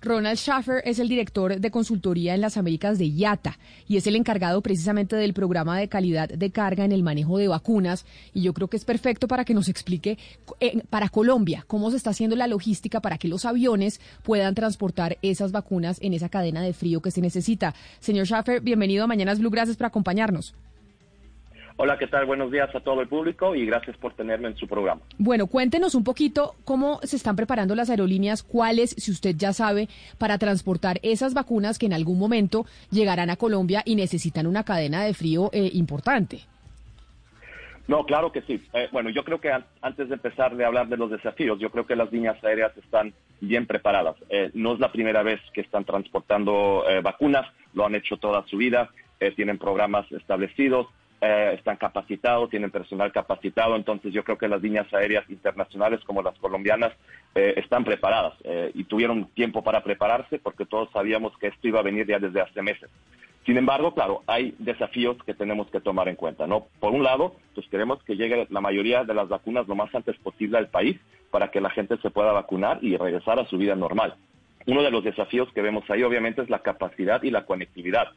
Ronald Schaffer es el director de consultoría en las Américas de IATA y es el encargado precisamente del programa de calidad de carga en el manejo de vacunas. Y yo creo que es perfecto para que nos explique eh, para Colombia cómo se está haciendo la logística para que los aviones puedan transportar esas vacunas en esa cadena de frío que se necesita. Señor Schaffer, bienvenido a Mañanas Blue. Gracias por acompañarnos. Hola, ¿qué tal? Buenos días a todo el público y gracias por tenerme en su programa. Bueno, cuéntenos un poquito cómo se están preparando las aerolíneas, cuáles, si usted ya sabe, para transportar esas vacunas que en algún momento llegarán a Colombia y necesitan una cadena de frío eh, importante. No, claro que sí. Eh, bueno, yo creo que an antes de empezar de hablar de los desafíos, yo creo que las líneas aéreas están bien preparadas. Eh, no es la primera vez que están transportando eh, vacunas, lo han hecho toda su vida, eh, tienen programas establecidos, eh, están capacitados, tienen personal capacitado, entonces yo creo que las líneas aéreas internacionales como las colombianas eh, están preparadas eh, y tuvieron tiempo para prepararse porque todos sabíamos que esto iba a venir ya desde hace meses. Sin embargo, claro, hay desafíos que tenemos que tomar en cuenta, ¿no? Por un lado, pues queremos que llegue la mayoría de las vacunas lo más antes posible al país para que la gente se pueda vacunar y regresar a su vida normal. Uno de los desafíos que vemos ahí, obviamente, es la capacidad y la conectividad.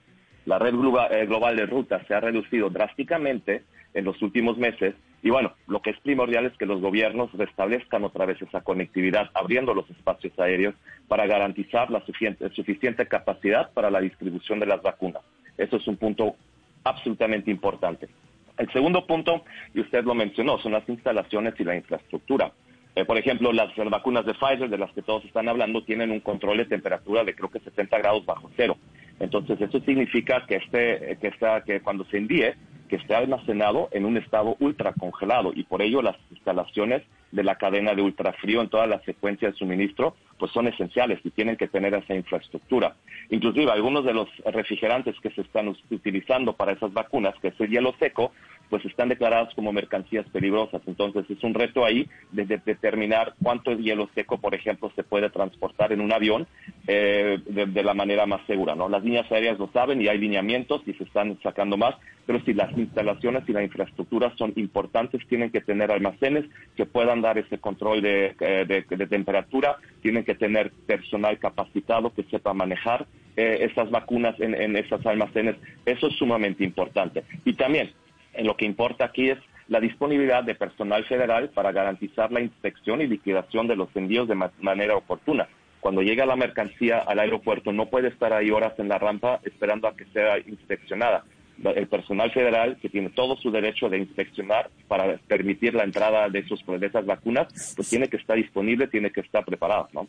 La red eh, global de rutas se ha reducido drásticamente en los últimos meses y bueno, lo que es primordial es que los gobiernos restablezcan otra vez esa conectividad, abriendo los espacios aéreos para garantizar la suficiente, suficiente capacidad para la distribución de las vacunas. Eso es un punto absolutamente importante. El segundo punto, y usted lo mencionó, son las instalaciones y la infraestructura. Eh, por ejemplo, las, las, vacunas de Pfizer, de las que todos están hablando, tienen un control de temperatura de creo que 70 grados bajo cero. Entonces, eso significa que, este, que, está, que cuando se envíe, que esté almacenado en un estado ultra congelado y por ello las instalaciones de la cadena de ultrafrío en toda la secuencia de suministro pues son esenciales y tienen que tener esa infraestructura. Inclusive algunos de los refrigerantes que se están utilizando para esas vacunas, que es el hielo seco, pues están declarados como mercancías peligrosas. Entonces es un reto ahí de, de determinar cuánto hielo seco, por ejemplo, se puede transportar en un avión eh, de, la manera más segura. ¿no? Las líneas aéreas lo saben y hay lineamientos y se están sacando más, pero si las instalaciones y la infraestructura son importantes, tienen que tener almacenes que puedan dar ese control de, de, de temperatura, tienen que tener personal capacitado que sepa manejar eh, esas vacunas en, en esos almacenes. Eso es sumamente importante. Y también, en lo que importa aquí es la disponibilidad de personal federal para garantizar la inspección y liquidación de los envíos de ma manera oportuna. Cuando llega la mercancía al aeropuerto no puede estar ahí horas en la rampa esperando a que sea inspeccionada. El personal federal, que tiene todo su derecho de inspeccionar para permitir la entrada de, esos, de esas vacunas, pues tiene que estar disponible, tiene que estar preparado, ¿no?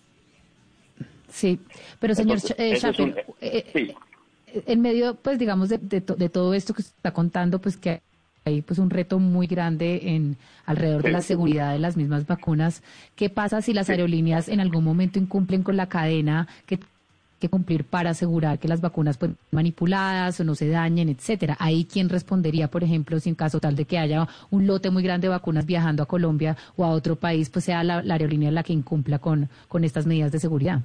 Sí, pero señor Entonces, eh, Schaffer, un, eh, sí. en medio, pues digamos, de, de, de, todo esto que está contando, pues que hay pues un reto muy grande en alrededor de la seguridad de las mismas vacunas. ¿Qué pasa si las aerolíneas en algún momento incumplen con la cadena que que cumplir para asegurar que las vacunas pues manipuladas o no se dañen, etcétera. Ahí quién respondería, por ejemplo, si en caso tal de que haya un lote muy grande de vacunas viajando a Colombia o a otro país, pues sea la, la aerolínea la que incumpla con, con estas medidas de seguridad.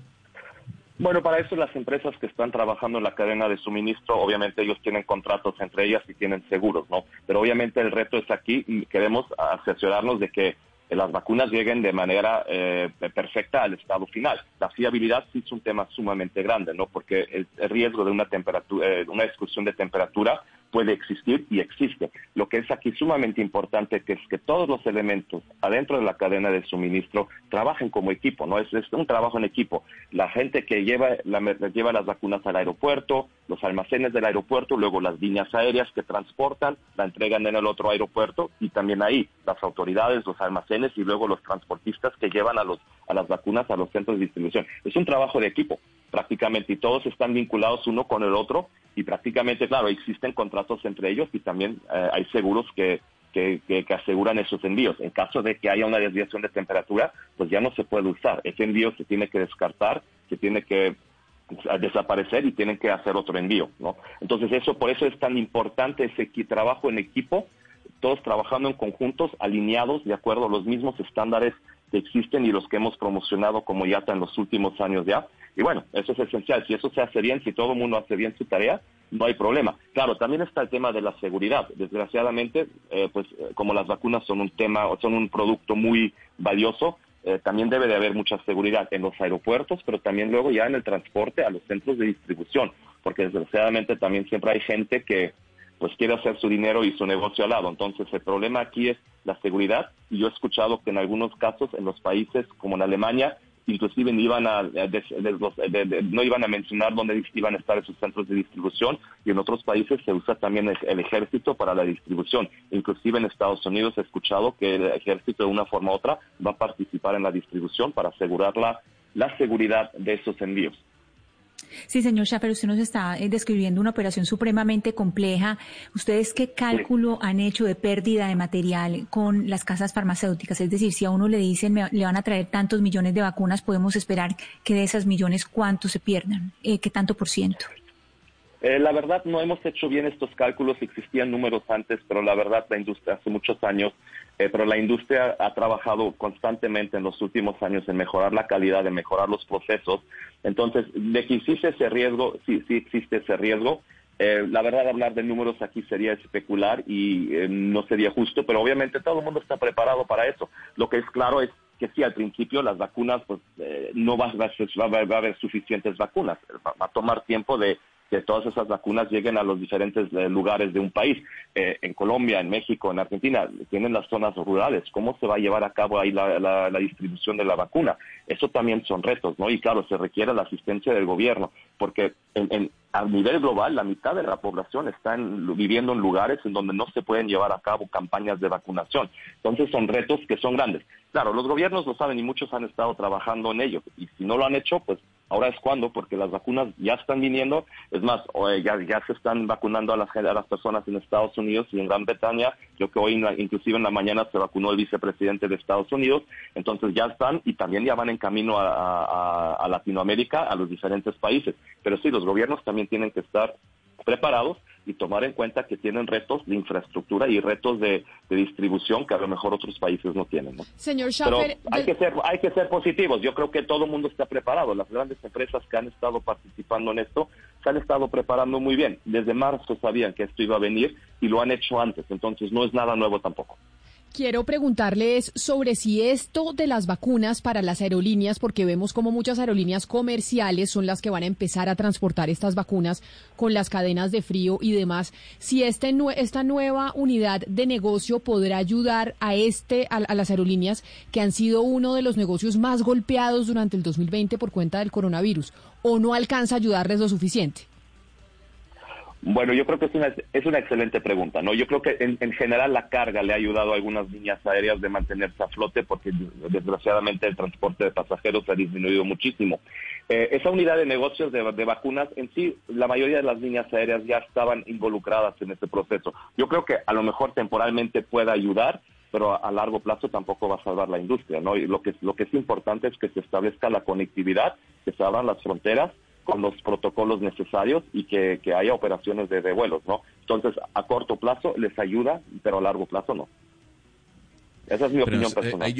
Bueno, para eso las empresas que están trabajando en la cadena de suministro, obviamente ellos tienen contratos entre ellas y tienen seguros, ¿no? Pero obviamente el reto es aquí, queremos asesorarnos de que las vacunas lleguen de manera eh, perfecta al estado final. La fiabilidad sí es un tema sumamente grande, ¿no? Porque el, el riesgo de una temperatura, eh, una excursión de temperatura puede existir y existe. Lo que es aquí sumamente importante que es que todos los elementos adentro de la cadena de suministro trabajen como equipo, ¿no? Es, un trabajo en equipo. La gente que lleva, la, lleva las vacunas al aeropuerto, los almacenes del aeropuerto, luego las líneas aéreas que transportan, la entregan en el otro aeropuerto y también ahí las autoridades, los almacenes y luego los transportistas que llevan a, los, a las vacunas a los centros de distribución. Es un trabajo de equipo prácticamente y todos están vinculados uno con el otro y prácticamente, claro, existen contratos entre ellos y también eh, hay seguros que, que, aseguran esos envíos. En caso de que haya una desviación de temperatura, pues ya no se puede usar. Ese envío se tiene que descartar, se tiene que desaparecer y tienen que hacer otro envío, ¿no? Entonces eso, por eso es tan importante ese trabajo en equipo, todos trabajando en conjuntos, alineados, de acuerdo a los mismos estándares que existen y los que hemos promocionado como YATA en los últimos años ya. Y bueno, eso es esencial. Si eso se hace bien, si todo el mundo hace bien su tarea, no hay problema. Claro, también está el tema de la seguridad. Desgraciadamente, eh, pues como las vacunas son un tema, son un producto muy valioso, eh, también debe de haber mucha seguridad en los aeropuertos, pero también luego ya en el transporte a los centros de distribución, porque desgraciadamente también siempre hay gente que pues quiere hacer su dinero y su negocio al lado. Entonces el problema aquí es la seguridad y yo he escuchado que en algunos casos en los países como en Alemania inclusive iban a, no iban a mencionar dónde iban a estar esos centros de distribución y en otros países se usa también el, ejército para la distribución. Inclusive en Estados Unidos he escuchado que el ejército de una forma u otra va a participar en la distribución para asegurar la seguridad de esos envíos. Sí, señor Schaffer, usted nos está eh, describiendo una operación supremamente compleja. ¿Ustedes qué cálculo han hecho de pérdida de material con las casas farmacéuticas? Es decir, si a uno le dicen le van a traer tantos millones de vacunas, podemos esperar que de esas millones, ¿cuántos se pierdan? Eh, ¿Qué tanto por ciento? Eh, la verdad no hemos hecho bien estos cálculos, existían números antes, pero la verdad la industria hace muchos años, eh, pero la industria ha trabajado constantemente en los últimos años en mejorar la calidad, en mejorar los procesos. Entonces, de que existe ese riesgo, sí, sí existe ese riesgo. Eh, la verdad, hablar de números aquí sería especular y no sería justo, pero obviamente todo el mundo está preparado para eso. Lo que es claro es que sí, al principio las vacunas, pues no va, va, a haber suficientes vacunas. Va, a tomar tiempo de que todas esas vacunas lleguen a los diferentes eh, lugares de un país. Eh, en Colombia, en México, en Argentina, tienen las zonas rurales. ¿Cómo se va a llevar a cabo ahí la, distribución de la vacuna? Eso también son retos, ¿no? Y claro, se requiere la asistencia del gobierno, porque en, a nivel global, la mitad de la población está viviendo en lugares en donde no se pueden llevar a cabo campañas de vacunación. Entonces son retos que son grandes. Claro, los gobiernos lo saben y muchos han estado trabajando en ello. Y si no lo han hecho, pues ahora es cuando, porque las vacunas ya están viniendo. Es más, ya, ya se están vacunando a las, a las personas en Estados Unidos y en Gran Bretaña. Creo que hoy, inclusive en la mañana, se vacunó el vicepresidente de Estados Unidos. Entonces ya están y también ya van en camino a Latinoamérica, a los diferentes países. Pero sí, los gobiernos también tienen que estar preparados y tomar en cuenta que tienen retos de infraestructura y retos de, distribución que a lo mejor otros países no tienen. Señor Schaffer, hay que ser hay que ser positivos. Yo creo que todo el mundo está preparado. Las grandes empresas que han estado participando en esto se han estado preparando muy bien. Desde marzo sabían que esto iba a venir y lo han hecho antes. Entonces no es nada nuevo tampoco quiero preguntarles sobre si esto de las vacunas para las aerolíneas, porque vemos como muchas aerolíneas comerciales son las que van a empezar a transportar estas vacunas con las cadenas de frío y demás, si este, esta nueva unidad de negocio podrá ayudar a, este, a, a las aerolíneas que han sido uno de los negocios más golpeados durante el 2020 por cuenta del coronavirus, o no alcanza a ayudarles lo suficiente. Bueno, yo creo que es una, es una excelente pregunta, ¿no? Yo creo que en, general la carga le ha ayudado a algunas líneas aéreas de mantenerse a flote porque desgraciadamente el transporte de pasajeros ha disminuido muchísimo. Eh, esa unidad de negocios de, vacunas, en sí, la mayoría de las líneas aéreas ya estaban involucradas en este proceso. Yo creo que a lo mejor temporalmente pueda ayudar, pero a, largo plazo tampoco va a salvar la industria, ¿no? Y lo que, lo que es importante es que se establezca la conectividad, que se abran las fronteras con los protocolos necesarios y que, haya operaciones de, vuelos, ¿no? Entonces, a corto plazo les ayuda, pero a largo plazo no. Esa es mi opinión eh, personal.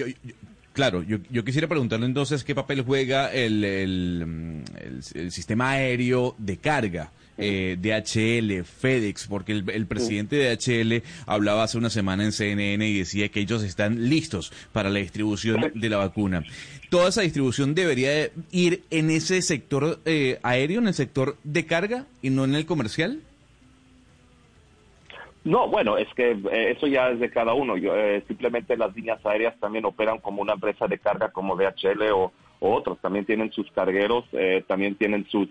claro, yo, yo, quisiera preguntarle entonces qué papel juega el, el sistema aéreo de carga eh, DHL, FedEx, porque el, presidente de DHL hablaba hace una semana en CNN y decía que ellos están listos para la distribución de la vacuna. ¿Toda esa distribución debería ir en ese sector eh, aéreo, en el sector de carga y no en el comercial? No, bueno, es que eh, eso ya es de cada uno. Eh, simplemente las líneas aéreas también operan como una empresa de carga como DHL o, otros. También tienen sus cargueros, eh, también tienen sus,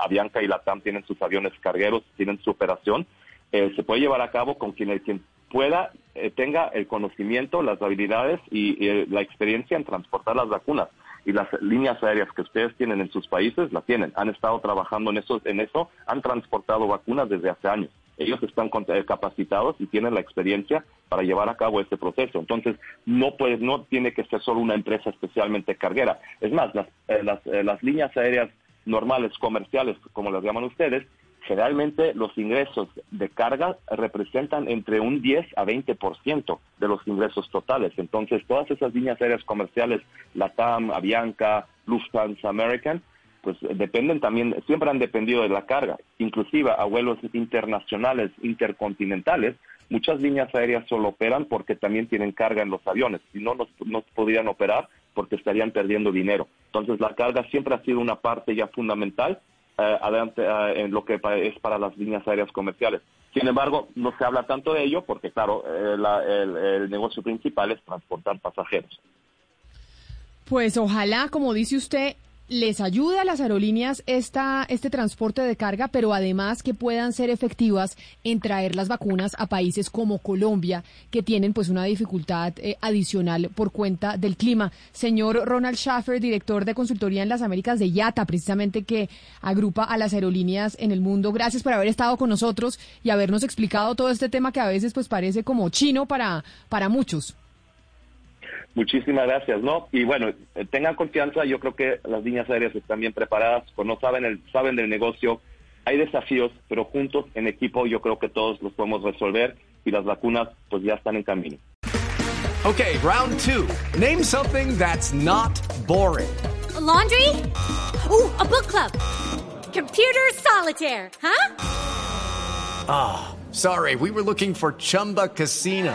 Avianca y Latam tienen sus aviones cargueros, tienen su operación. se puede llevar a cabo con quien, quien pueda, tenga el conocimiento, las habilidades y, la experiencia en transportar las vacunas. Y las líneas aéreas que ustedes tienen en sus países, la tienen. Han estado trabajando en eso, en eso han transportado vacunas desde hace años. ellos están eh, capacitados y tienen la experiencia para llevar a cabo este proceso. Entonces, no pues, no tiene que ser solo una empresa especialmente carguera. Es más, las, eh, las, eh, las líneas aéreas normales, comerciales, como las llaman ustedes, generalmente los ingresos de carga representan entre un 10 a 20% de los ingresos totales. Entonces, todas esas líneas aéreas comerciales, LATAM, Avianca, Lufthansa, American, pues dependen también, siempre han dependido de la carga, inclusive a vuelos internacionales, intercontinentales, muchas líneas aéreas solo operan porque también tienen carga en los aviones, si no, no, podrían operar porque estarían perdiendo dinero. Entonces la carga siempre ha sido una parte ya fundamental adelante, eh, en lo que es para las líneas aéreas comerciales. Sin embargo, no se habla tanto de ello porque, claro, eh, el negocio principal es transportar pasajeros. Pues ojalá, como dice usted, les ayuda a las aerolíneas esta, este transporte de carga, pero además que puedan ser efectivas en traer las vacunas a países como Colombia, que tienen pues una dificultad eh, adicional por cuenta del clima. Señor Ronald Schaffer, director de consultoría en las Américas de IATA, precisamente que agrupa a las aerolíneas en el mundo. Gracias por haber estado con nosotros y habernos explicado todo este tema que a veces pues parece como chino para, para muchos. Muchísimas gracias, ¿no? Y bueno, eh, tengan confianza, yo creo que las líneas aéreas están bien preparadas, no saben, el, saben del negocio, hay desafíos, pero juntos, en equipo, yo creo que todos los podemos resolver y las vacunas pues ya están en camino. Okay, round two. Name something that's not boring. laundry? Ooh, a book club. Computer solitaire, huh? Ah, sorry, we were looking for Chumba Casino.